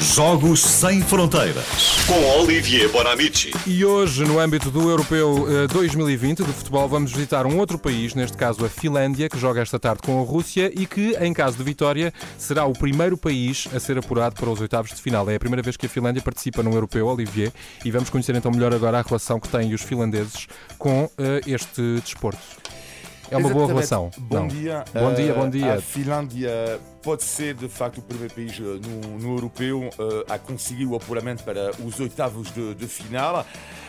Jogos Sem Fronteiras com Olivier Bonamici. E hoje, no âmbito do Europeu eh, 2020 de futebol, vamos visitar um outro país, neste caso a Finlândia, que joga esta tarde com a Rússia e que, em caso de vitória, será o primeiro país a ser apurado para os oitavos de final. É a primeira vez que a Finlândia participa no Europeu, Olivier, e vamos conhecer então melhor agora a relação que têm os finlandeses com eh, este desporto. É uma boa relação. Bom Não. dia. Bom dia, Eh, bom dia. A Finlândia pode ser, de facto, o primeiro país eh, no, no europeu eh, a conseguir o apuramento para os oitavos de, de final.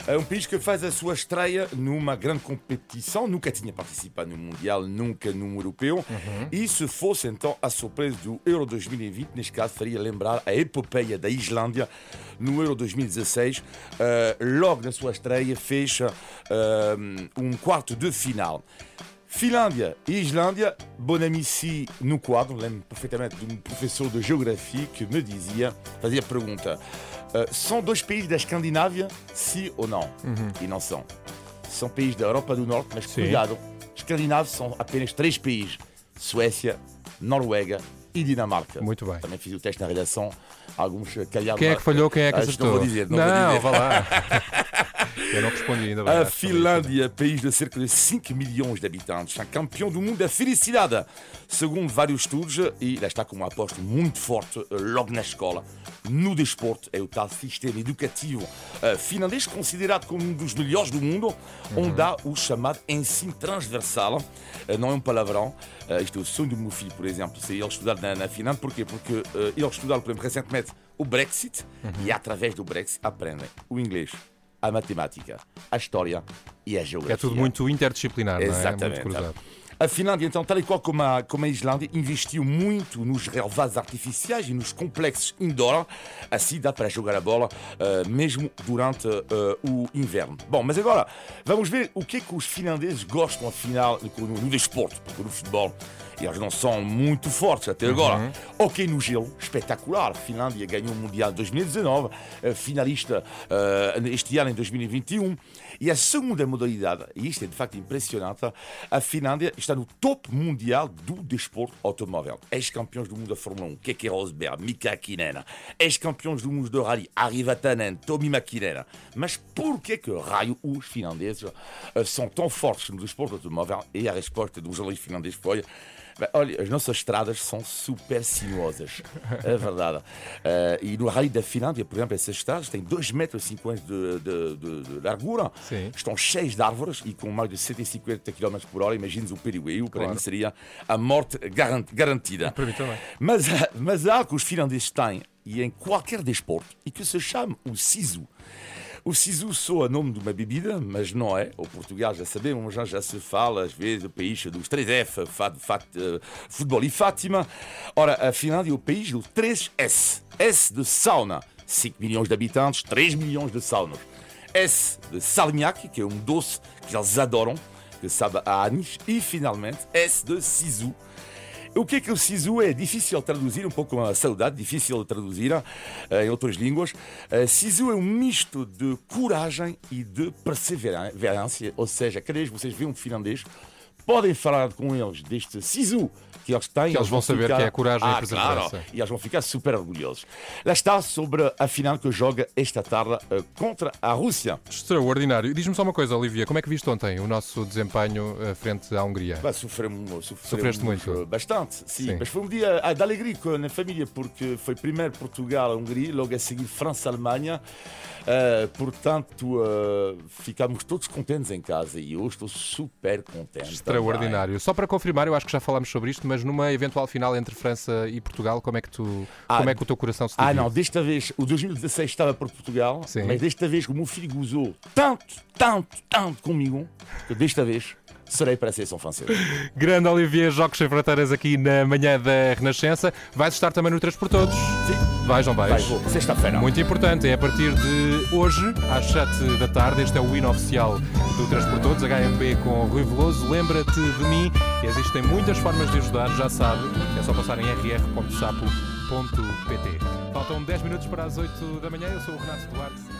É um país que faz a sua estreia numa grande competição, nunca tinha participado no Mundial, nunca num europeu. Uhum. E se fosse então a surpresa do Euro 2020, neste caso faria lembrar a epopeia da Islândia no Euro 2016. eh, logo na sua estreia, fecha eh, um quarto de final. Finlândia e Islândia, Bonamici no quadro, lembro perfeitamente de um professor de geografia que me dizia, fazia a pergunta: eh, são dois países da Escandinávia, sim ou não? E não são. São países da Europa do Norte, mas Sim. cuidado, escandinavos são apenas três países: Suécia, Noruega e Dinamarca. Muito bem. Também fiz o teste na redação, alguns calharam. Quem é que falhou, quem é que acertou? Não vou dizer, não, vou dizer. vá lá. Eu não respondi ainda bem. A. Finlândia, país de cerca de 5 milhões de habitantes, é campeão do mundo da felicidade, segundo vários estudos, e lá está com uma aposta muito forte eh, logo na escola. No desporto, é o tal sistema educativo eh, finlandês, considerado como um dos melhores do mundo, onde há o chamado ensino transversal. Eh, Não é um palavrão. Isto é o sonho do meu filho, por exemplo, se ele estudar na, na Finlândia. Porquê? Porque ele estudaram, por exemplo, recentemente o Brexit, e através do Brexit aprendem o inglês, a matemática, a história e a geografia. É tudo muito interdisciplinar, não é? Exatamente. Muito cruzado. A Finlândia, então, tal e qual como a, como a Islândia, investiu muito nos relevados artificiais e nos complexos indoor. Assim dá para jogar a bola eh, mesmo durante eh, o inverno. Bom, mas agora vamos ver o que é que os finlandeses gostam, afinal, no, no desporto, porque no futebol eles não são muito fortes até agora. Ok no gelo, espetacular. A Finlândia ganhou o Mundial de 2019, eh, finalista eh, este ano em 2021. E a segunda modalidade, e isto é de facto impressionante, a Finlândia está no top mundial do desporto automóvel. Ex-campeões do mundo da Fórmula 1, Keke Rosberg, Mika Hakkinen. Ex-campeões do mundo do rally, Ari Vatanen, Tomi Mäkinen. Mas por que que raio os finlandeses eh, são tão fortes no desporto automóvel? E a resposta do jornalista finlandês foi Bem, olha, as nossas estradas são super sinuosas. É verdade. Eh, e no Rally da Finlândia, por exemplo, essas estradas têm 2,50 metros de, de, de, de largura, Sim. estão cheias de árvores e com mais de 150 km por hora, imagines o perigo. Para Claro. mim seria a morte garan- garantida. Para mim também. Mas, mas há que os finlandeses têm, e em qualquer desporto, e que se chama o sisu. O sisu soa nome de uma bebida, mas não é. O Portugal já sabemos, já, já se fala às vezes do país dos 3F, fat, fat, eh, futebol e Fátima. Ora, a Finlândia é o país do 3S. S de sauna, 5 milhões de habitantes, 3 milhões de saunas. S de salmiak, que é um doce que eles adoram, que sabe a anis. E finalmente, S de sisu. O que é que o sisu é? Difícil traduzir, um pouco como a saudade, difícil de traduzir eh, em outras línguas. Eh, sisu é um misto de coragem e de perseverança, ou seja, cada vez que vocês veem um finlandês, podem falar com eles deste sisu que eles têm. Que eles vão saber ficar- que é coragem e ah, perseverança. Claro, e eles vão ficar super orgulhosos. Lá está sobre a final que joga esta tarde eh, contra a Rússia. Extraordinário. Diz-me só uma coisa, Olivia, como é que viste ontem o nosso desempenho eh, frente à Hungria? Bah, sofremos, sofremos Sofreste muito? eh, Bastante, sim, Sim. Mas foi um dia ah, de alegria com- na família, porque foi primeiro Portugal-Hungria, logo a seguir França-Alemanha. Eh, portanto, eh, ficámos todos contentes em casa e eu estou super contente. Extraordinário. Só para confirmar, eu acho que já falámos sobre isto, mas numa eventual final entre França e Portugal, como é que tu, Ah, como é que o teu coração se Ah, divide? não, desta vez, o 2016 estava para Portugal, Sim. mas desta vez o meu filho gozou tanto, tanto, tanto comigo, que desta vez serei para a seleção francesa. Grande Olivier, Jogos Sem Fronteiras aqui na manhã da Renascença. Vais estar também no Três por Todos? Sim. Vais, não vais? Vai, vou, sexta-feira. Muito importante, é a partir de hoje, às 7 da tarde. Este é o hino oficial do Três por Todos, HMP com Rui Veloso. Lembra-te de mim, existem muitas formas de ajudar, já sabe, é só passar em rr.sapo.pt. Faltam 10 minutos para as 8 da manhã, eu sou o Renato Duarte.